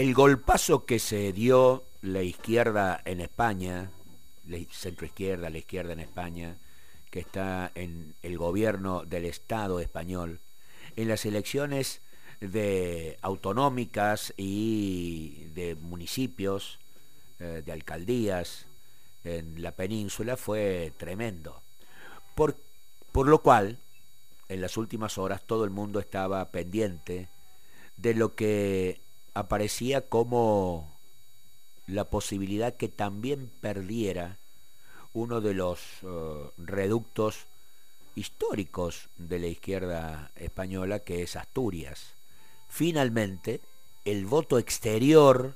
el golpazo que se dio la izquierda en España, la centroizquierda, la izquierda en España, que está en el gobierno del Estado español, en las elecciones de autonómicas y de municipios, eh, de alcaldías en la península fue tremendo. Por, por lo cual, en las últimas horas todo el mundo estaba pendiente de lo que aparecía como la posibilidad que también perdiera uno de los eh, reductos históricos de la izquierda española, que es Asturias. Finalmente, el voto exterior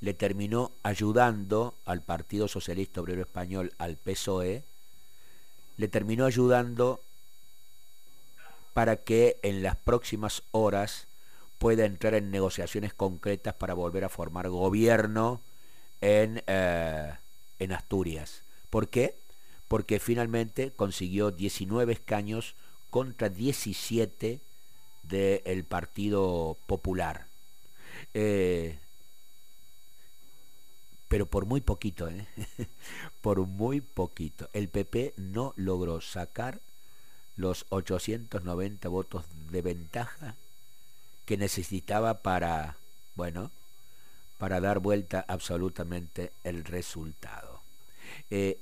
le terminó ayudando al Partido Socialista Obrero Español, al PSOE, le terminó ayudando para que en las próximas horas pueda entrar en negociaciones concretas para volver a formar gobierno en, eh, en Asturias. ¿Por qué? Porque finalmente consiguió 19 escaños contra 17 del Partido Popular. Eh, pero por muy poquito, ¿eh? por muy poquito. El PP no logró sacar los 890 votos de ventaja que necesitaba para, bueno, para dar vuelta absolutamente el resultado. Eh,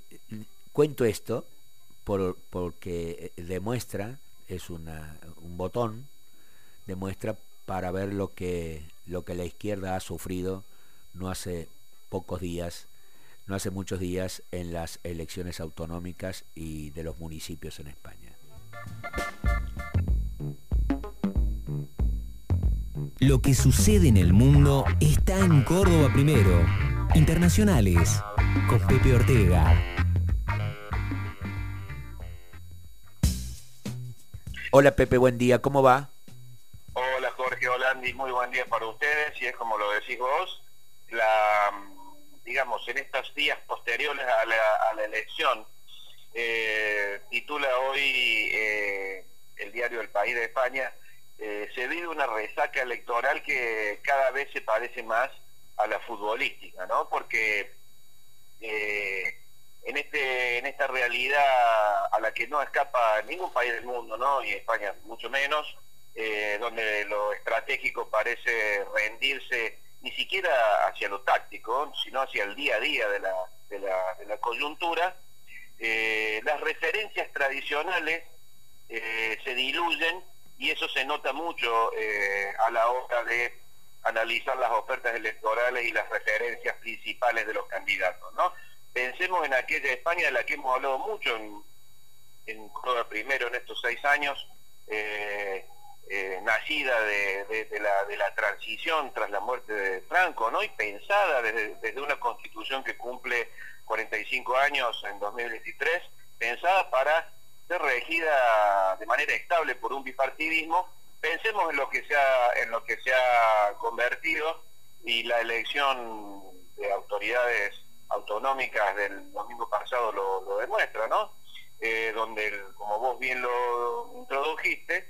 cuento esto por, porque demuestra, es un botón, demuestra para ver lo que, lo que la izquierda ha sufrido no hace pocos días, no hace muchos días, en las elecciones autonómicas y de los municipios en España. Lo que sucede en el mundo está en Córdoba primero. Internacionales con Pepe Ortega. Hola Pepe, buen día, ¿cómo va? Hola Jorge Holandi, muy buen día para ustedes y es como lo decís vos, la, digamos, en estos días posteriores a la, elección, eh, titula hoy eh, el diario El País de España, eh, se vive una resaca electoral que cada vez se parece más a la futbolística, ¿no? Porque eh, en este en esta realidad a la que no escapa ningún país del mundo, ¿no? Y España mucho menos, eh, donde lo estratégico parece rendirse ni siquiera hacia lo táctico, sino hacia el día a día de la, de la, de la coyuntura, las referencias tradicionales se diluyen y eso se nota mucho eh, a la hora de analizar las ofertas electorales y las referencias principales de los candidatos, ¿no? Pensemos en aquella España de la que hemos hablado mucho en, en primero en estos seis años, eh, eh, nacida de, la, de, la, transición tras la muerte de Franco, ¿no? Y pensada desde, desde una constitución que cumple 45 años en 2023, pensada para ser regida de manera estable por un bipartidismo, pensemos en lo que se ha, en lo que se ha convertido y la elección de autoridades autonómicas del domingo pasado lo, demuestra, ¿no? Eh, donde, como vos bien lo introdujiste,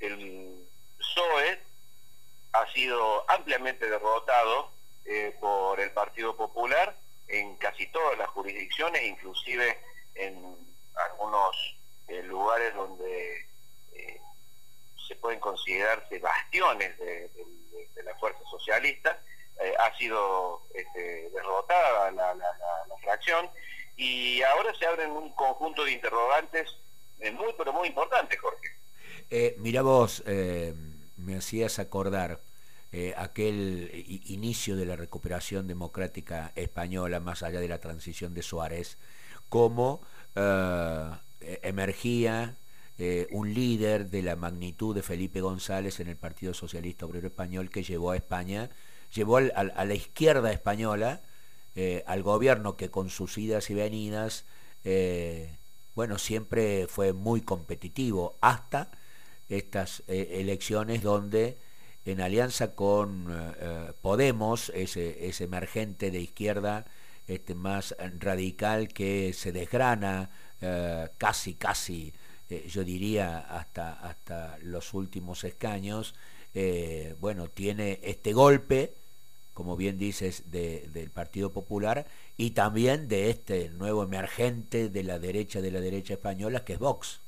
el PSOE ha sido ampliamente derrotado eh, por el Partido Popular en casi todas las jurisdicciones, inclusive en algunos lugares donde eh, se pueden considerarse bastiones de, la fuerza socialista, eh, ha sido este, derrotada la, fracción y ahora se abren un conjunto de interrogantes eh, muy, pero muy importantes, Jorge. mira vos, me hacías acordar aquel inicio de la recuperación democrática española, más allá de la transición de Suárez, como emergía eh, un líder de la magnitud de Felipe González en el Partido Socialista Obrero Español que llevó a España, llevó a, la izquierda española, eh, al gobierno que con sus idas y venidas, bueno, siempre fue muy competitivo, hasta estas elecciones donde en alianza con Podemos, ese, ese, emergente de izquierda este, más radical que se desgrana eh, casi, casi eh, yo diría hasta, hasta los últimos escaños, eh, bueno, tiene este golpe, como bien dices, del Partido Popular y también de este nuevo emergente de la derecha de la derecha española, que es Vox.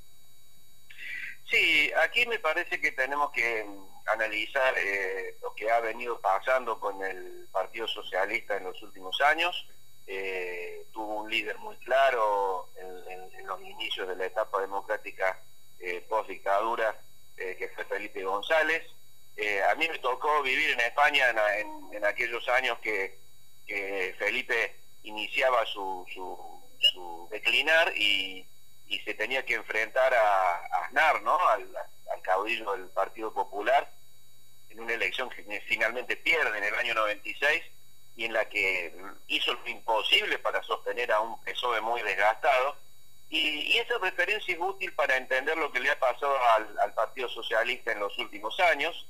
Sí, aquí me parece que tenemos que analizar eh, lo que ha venido pasando con el Partido Socialista en los últimos años. Eh, tuvo un líder muy claro en, los inicios de la etapa democrática eh, post-dictadura, que fue Felipe González. a mí me tocó vivir en España en, aquellos años que, Felipe iniciaba su, declinar y, se tenía que enfrentar a, Aznar, ¿no? al, al caudillo del Partido Popular, en una elección que finalmente pierde en el año 96 y en la que hizo lo imposible para sostener a un PSOE muy desgastado. Y, esa referencia es útil para entender lo que le ha pasado al, Partido Socialista en los últimos años,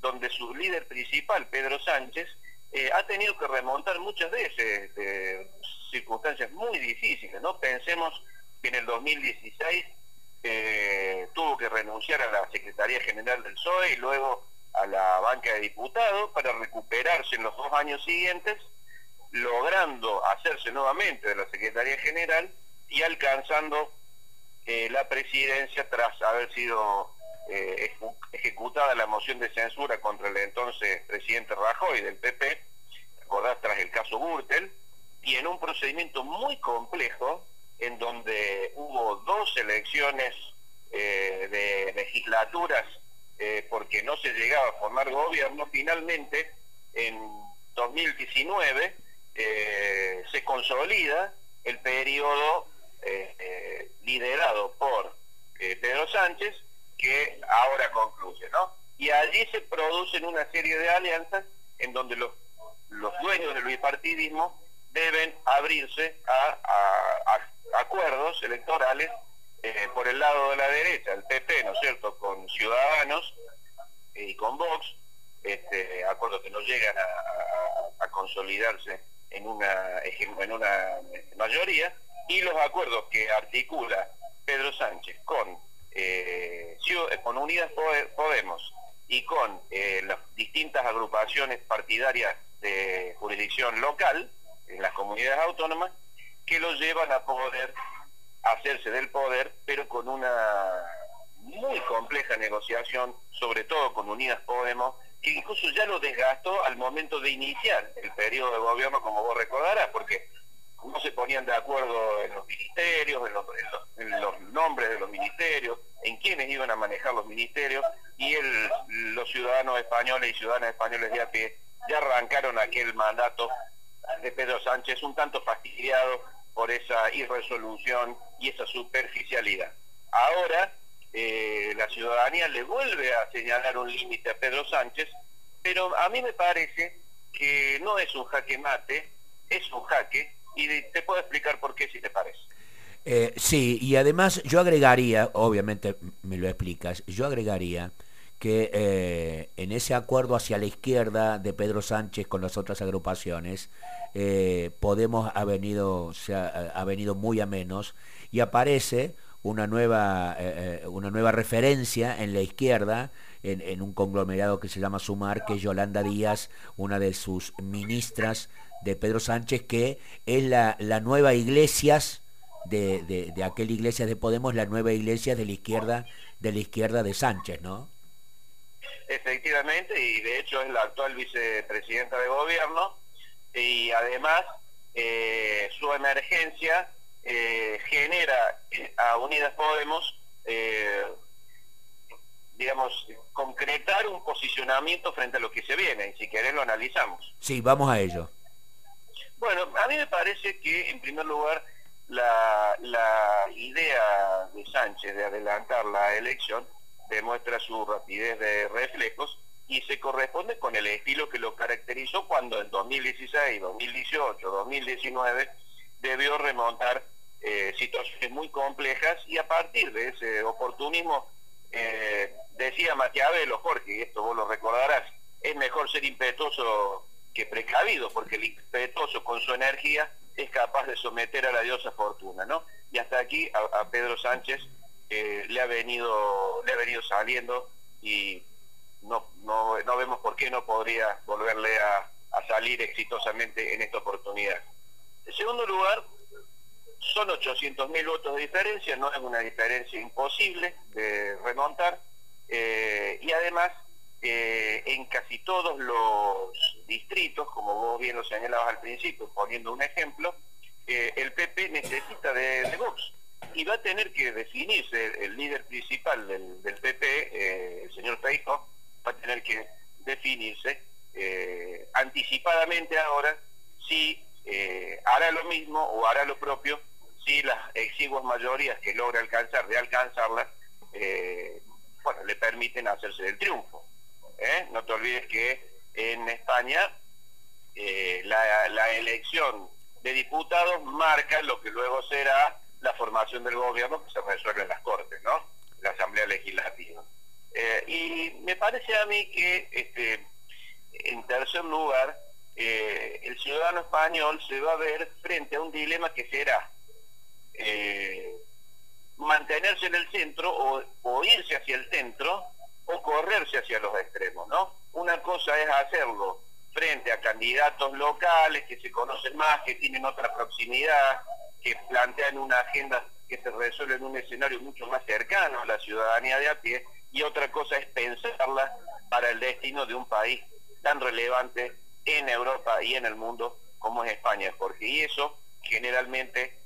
donde su líder principal, Pedro Sánchez, eh, ha tenido que remontar muchas veces de circunstancias muy difíciles. ¿no? Pensemos que en el 2016 eh, tuvo que renunciar a la Secretaría General del PSOE y luego a la banca de diputados para recuperarse en los dos años siguientes, logrando hacerse nuevamente de la Secretaría General y alcanzando eh, la presidencia tras haber sido eh, ejecutada la moción de censura contra el entonces presidente Rajoy del PP, recordás tras el caso Gürtel, y en un procedimiento muy complejo en donde hubo dos elecciones eh, de legislaturas eh, porque no se llegaba a formar gobierno, finalmente en 2019 eh, se consolida el periodo eh, liderado por Pedro Sánchez, que ahora concluye, ¿no? Y allí se producen una serie de alianzas en donde los, los dueños del bipartidismo deben abrirse a acuerdos electorales eh, por el lado de la derecha, el PP, ¿no es cierto?, con Ciudadanos y con Vox, este, acuerdos que no llegan a, consolidarse en una, en una mayoría, y los acuerdos que articula Pedro Sánchez con, eh, con Unidas Podemos y con eh, las distintas agrupaciones partidarias de jurisdicción local en las comunidades autónomas, que lo llevan a poder hacerse del poder, pero con una muy compleja negociación, sobre todo con Unidas Podemos, que incluso ya lo desgastó al momento de iniciar el periodo de gobierno, como vos recordarás, porque no se ponían de acuerdo en los ministerios, en los, nombres de los ministerios, en quiénes iban a manejar los ministerios, y el, los ciudadanos españoles y ciudadanas españoles de a ya arrancaron aquel mandato de Pedro Sánchez un tanto fastidiado por esa irresolución y esa superficialidad. Ahora eh, la ciudadanía le vuelve a señalar un límite a Pedro Sánchez, pero a mí me parece que no es un jaque mate, es un jaque, y te puedo explicar por qué si te parece. Eh, sí, y además yo agregaría, obviamente me lo explicas, yo agregaría que eh, en ese acuerdo hacia la izquierda de Pedro Sánchez con las otras agrupaciones, eh, Podemos ha venido, ha, venido muy a menos y aparece una nueva, eh, una nueva referencia en la izquierda, en, un conglomerado que se llama Sumar, que es Yolanda Díaz, una de sus ministras de Pedro Sánchez, que es la, la nueva iglesias de, de, de aquel iglesias de Podemos, la nueva iglesia de la izquierda, de la izquierda de Sánchez, ¿no? Efectivamente, y de hecho es la actual vicepresidenta de gobierno, y además eh, su emergencia eh, genera a Unidas Podemos, eh, digamos, concretar un posicionamiento frente a lo que se viene, y si querés lo analizamos. Sí, vamos a ello. Bueno, a mí me parece que, en primer lugar, la, la idea de Sánchez de adelantar la elección demuestra su rapidez de reflejos y se corresponde con el estilo que lo caracterizó cuando en 2016, 2018, 2019 debió remontar eh, situaciones muy complejas y a partir de ese oportunismo eh, decía Maquiavelo, Jorge, y esto vos lo recordarás, es mejor ser impetuoso que precavido, porque el impetuoso con su energía es capaz de someter a la diosa fortuna, ¿no? Y hasta aquí a Pedro Sánchez eh, le ha venido le ha venido saliendo y no, no, no vemos por qué no podría volverle a, salir exitosamente en esta oportunidad. En segundo lugar, son 800.000 votos de diferencia, no es una diferencia imposible de remontar, eh, y además eh, en casi todos los distritos, como vos bien lo señalabas al principio, poniendo un ejemplo, eh, el PP necesita de, Vox y va a tener que definirse el, líder principal del, PP, el señor Feijóo, va a tener que definirse anticipadamente ahora si hará lo mismo o hará lo propio si las exiguas mayorías que logra alcanzar, de alcanzarlas, eh, bueno, le permiten hacerse del triunfo. ¿eh? No te olvides que en España eh, la, elección de diputados marca lo que luego será la formación del gobierno que se resuelve en las Cortes, ¿no? La Asamblea Legislativa. y me parece a mí que, este, en tercer lugar, el ciudadano español se va a ver frente a un dilema que será eh, mantenerse en el centro o, irse hacia el centro o correrse hacia los extremos, ¿no? Una cosa es hacerlo frente a candidatos locales que se conocen más, que tienen otra proximidad, que plantean una agenda que se resuelve en un escenario mucho más cercano a la ciudadanía de a pie, y otra cosa es pensarla para el destino de un país tan relevante en Europa y en el mundo como es España, porque y eso generalmente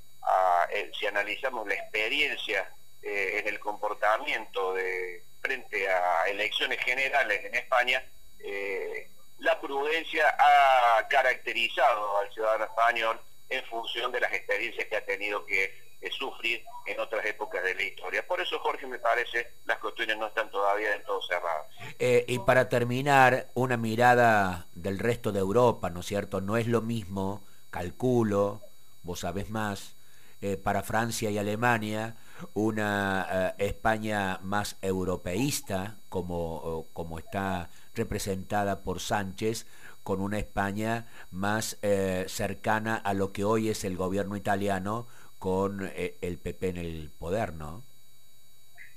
eh, si analizamos la experiencia eh, en el comportamiento de frente a elecciones generales en España, eh, la prudencia ha caracterizado al ciudadano español en función de las experiencias que ha tenido que sufrir en otras épocas de la historia. Por eso, Jorge, me parece, las cuestiones no están todavía del todo cerradas. y para terminar, una mirada del resto de Europa, ¿no es cierto? No es lo mismo, calculo, vos sabés más, eh, para Francia y Alemania, una eh, España más europeísta, como, como está representada por Sánchez, con una España más eh, cercana a lo que hoy es el gobierno italiano con el PP en el poder, ¿no?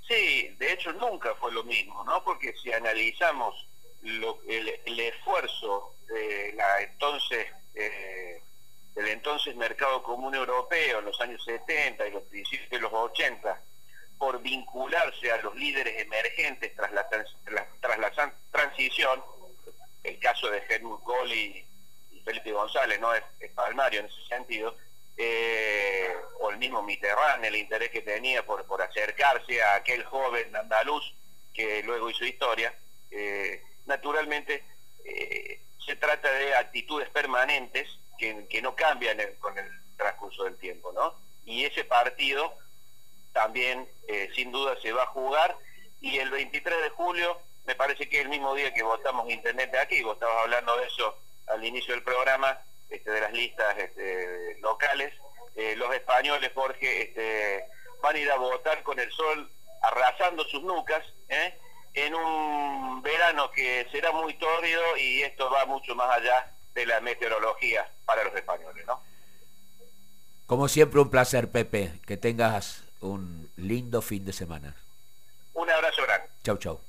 Sí, de hecho nunca fue lo mismo, ¿no? Porque si analizamos el, esfuerzo de la entonces del entonces mercado común europeo en los años 70 y los principios de los 80 por vincularse a los líderes emergentes tras la transición, el caso de Helmut Kohl y, Felipe González, no es, palmario en ese sentido, eh, o el mismo Mitterrand, el interés que tenía por, por acercarse a aquel joven andaluz que luego hizo historia, eh, naturalmente eh, se trata de actitudes permanentes que, no cambian con el transcurso del tiempo, ¿no? Y ese partido también sin duda se va a jugar y el 23 de julio, me parece que el mismo día que votamos Internet de aquí, vos estabas hablando de eso al inicio del programa, este, de las listas este, locales, eh, los españoles, Jorge, este, van a ir a votar con el sol arrasando sus nucas, ¿eh? en un verano que será muy tórrido y esto va mucho más allá de la meteorología para los españoles, ¿no? Como siempre, un placer, Pepe. Que tengas un lindo fin de semana. Un abrazo grande. Chau, chau.